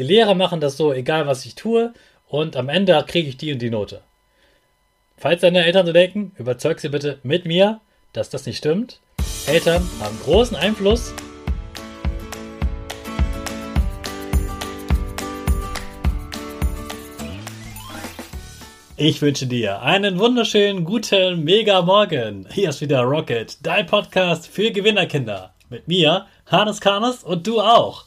Die Lehrer machen das so, egal was ich tue, und am Ende kriege ich die und die Note. Falls deine Eltern so denken, überzeug sie bitte mit mir, dass das nicht stimmt. Eltern haben großen Einfluss Ich wünsche dir einen wunderschönen guten Mega Morgen. Hier ist wieder Rocket, dein Podcast für Gewinnerkinder. Mit mir, Hannes Karnes und du auch.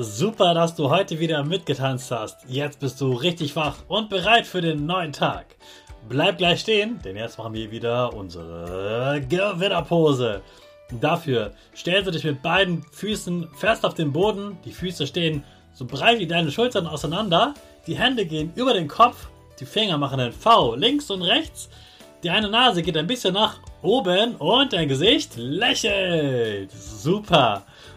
Super, dass du heute wieder mitgetanzt hast. Jetzt bist du richtig wach und bereit für den neuen Tag. Bleib gleich stehen, denn jetzt machen wir wieder unsere Gewinnerpose. Dafür stellst du dich mit beiden Füßen fest auf den Boden. Die Füße stehen so breit wie deine Schultern auseinander. Die Hände gehen über den Kopf. Die Finger machen ein V links und rechts. Die eine Nase geht ein bisschen nach oben und dein Gesicht lächelt. Super.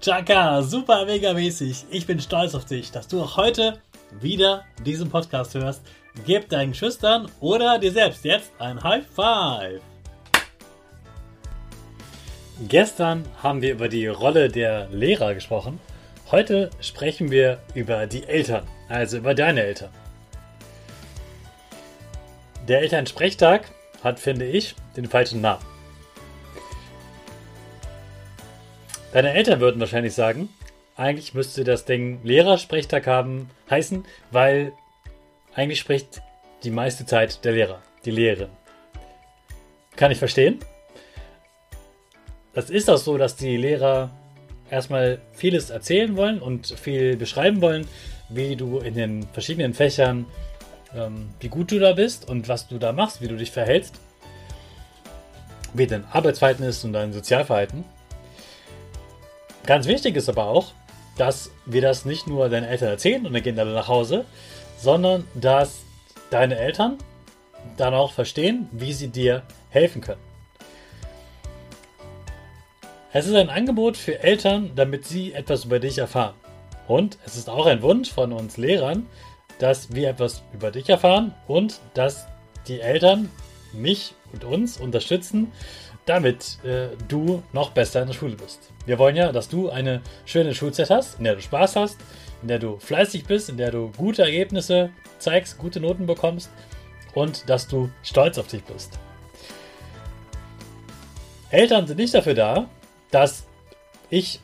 Chaka, super mega mäßig. Ich bin stolz auf dich, dass du auch heute wieder diesen Podcast hörst. Gib deinen Schüchtern oder dir selbst jetzt ein High Five. Gestern haben wir über die Rolle der Lehrer gesprochen. Heute sprechen wir über die Eltern, also über deine Eltern. Der Elternsprechtag hat, finde ich, den falschen Namen. Deine Eltern würden wahrscheinlich sagen, eigentlich müsste das Ding Lehrersprechtag haben heißen, weil eigentlich spricht die meiste Zeit der Lehrer, die Lehrerin. Kann ich verstehen. Das ist auch so, dass die Lehrer erstmal vieles erzählen wollen und viel beschreiben wollen, wie du in den verschiedenen Fächern, ähm, wie gut du da bist und was du da machst, wie du dich verhältst, wie dein Arbeitsverhalten ist und dein Sozialverhalten. Ganz wichtig ist aber auch, dass wir das nicht nur deinen Eltern erzählen und dann gehen alle nach Hause, sondern dass deine Eltern dann auch verstehen, wie sie dir helfen können. Es ist ein Angebot für Eltern, damit sie etwas über dich erfahren. Und es ist auch ein Wunsch von uns Lehrern, dass wir etwas über dich erfahren und dass die Eltern mich und uns unterstützen, damit äh, du noch besser in der Schule bist. Wir wollen ja, dass du eine schöne Schulzeit hast, in der du Spaß hast, in der du fleißig bist, in der du gute Ergebnisse zeigst, gute Noten bekommst und dass du stolz auf dich bist. Eltern sind nicht dafür da, dass ich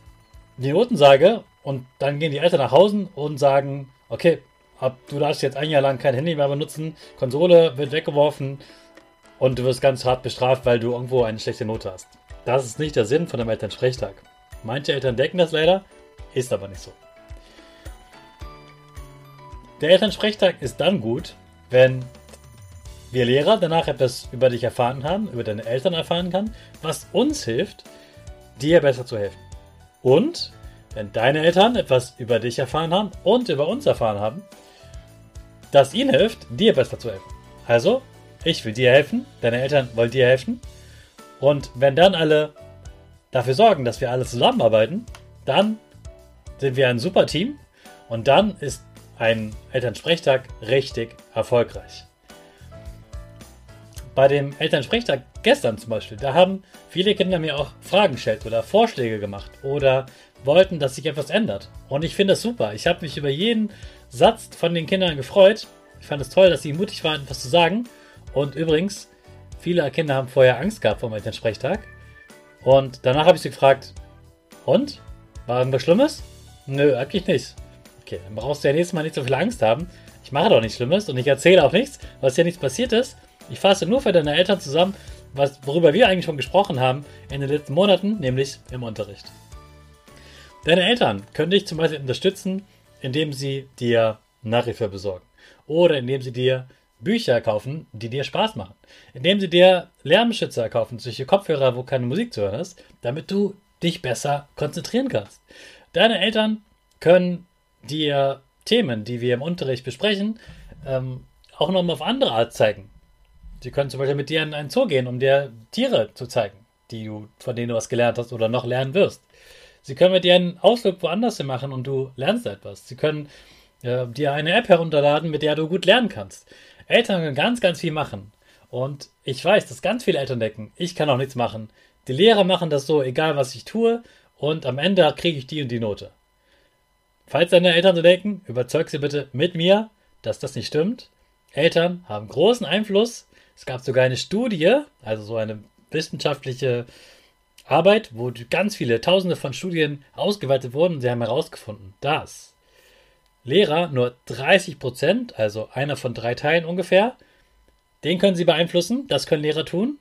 die Noten sage und dann gehen die Eltern nach Hause und sagen, okay, du darfst jetzt ein Jahr lang kein Handy mehr benutzen, Konsole wird weggeworfen, und du wirst ganz hart bestraft, weil du irgendwo eine schlechte Note hast. Das ist nicht der Sinn von dem Elternsprechtag. Manche Eltern decken das leider, ist aber nicht so. Der Elternsprechtag ist dann gut, wenn wir Lehrer danach etwas über dich erfahren haben, über deine Eltern erfahren kann, was uns hilft, dir besser zu helfen. Und wenn deine Eltern etwas über dich erfahren haben und über uns erfahren haben, das ihnen hilft, dir besser zu helfen. Also ich will dir helfen, deine Eltern wollen dir helfen. Und wenn dann alle dafür sorgen, dass wir alle zusammenarbeiten, dann sind wir ein super Team und dann ist ein Elternsprechtag richtig erfolgreich. Bei dem Elternsprechtag gestern zum Beispiel, da haben viele Kinder mir auch Fragen gestellt oder Vorschläge gemacht oder wollten, dass sich etwas ändert. Und ich finde das super. Ich habe mich über jeden Satz von den Kindern gefreut. Ich fand es toll, dass sie mutig waren, etwas zu sagen. Und übrigens, viele Kinder haben vorher Angst gehabt vor dem Elternsprechtag. Und danach habe ich sie gefragt, und? War irgendwas Schlimmes? Nö, eigentlich nicht. Okay, dann brauchst du ja nächstes Mal nicht so viel Angst haben. Ich mache doch nichts Schlimmes und ich erzähle auch nichts, was ja nichts passiert ist. Ich fasse nur für deine Eltern zusammen, was, worüber wir eigentlich schon gesprochen haben in den letzten Monaten, nämlich im Unterricht. Deine Eltern können dich zum Beispiel unterstützen, indem sie dir Nachhilfe besorgen oder indem sie dir Bücher kaufen, die dir Spaß machen, indem sie dir Lärmschützer kaufen, solche Kopfhörer, wo keine Musik zu hören ist, damit du dich besser konzentrieren kannst. Deine Eltern können dir Themen, die wir im Unterricht besprechen, ähm, auch nochmal auf andere Art zeigen. Sie können zum Beispiel mit dir in einen Zoo gehen, um dir Tiere zu zeigen, die du, von denen du was gelernt hast oder noch lernen wirst. Sie können mit dir einen Ausflug woanders machen und du lernst etwas. Sie können äh, dir eine App herunterladen, mit der du gut lernen kannst. Eltern können ganz, ganz viel machen. Und ich weiß, dass ganz viele Eltern denken, ich kann auch nichts machen. Die Lehrer machen das so, egal was ich tue, und am Ende kriege ich die und die Note. Falls deine Eltern so denken, überzeug sie bitte mit mir, dass das nicht stimmt. Eltern haben großen Einfluss. Es gab sogar eine Studie, also so eine wissenschaftliche Arbeit, wo ganz viele Tausende von Studien ausgeweitet wurden. Sie haben herausgefunden, dass Lehrer nur 30 Prozent, also einer von drei Teilen ungefähr, den können sie beeinflussen. Das können Lehrer tun.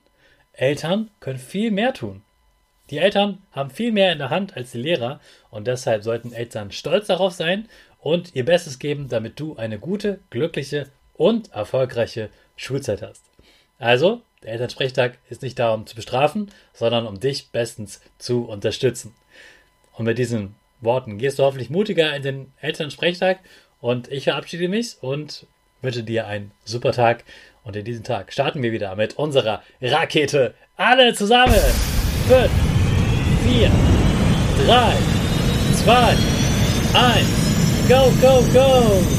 Eltern können viel mehr tun. Die Eltern haben viel mehr in der Hand als die Lehrer und deshalb sollten Eltern stolz darauf sein und ihr Bestes geben, damit du eine gute, glückliche und erfolgreiche Schulzeit hast. Also, der Elternsprechtag ist nicht da, um zu bestrafen, sondern um dich bestens zu unterstützen. Und mit diesen Worten gehst du hoffentlich mutiger in den Elternsprechtag und ich verabschiede mich und wünsche dir einen super Tag. Und in diesem Tag starten wir wieder mit unserer Rakete. Alle zusammen. 5, 4, 3, 2, 1. Go, go, go!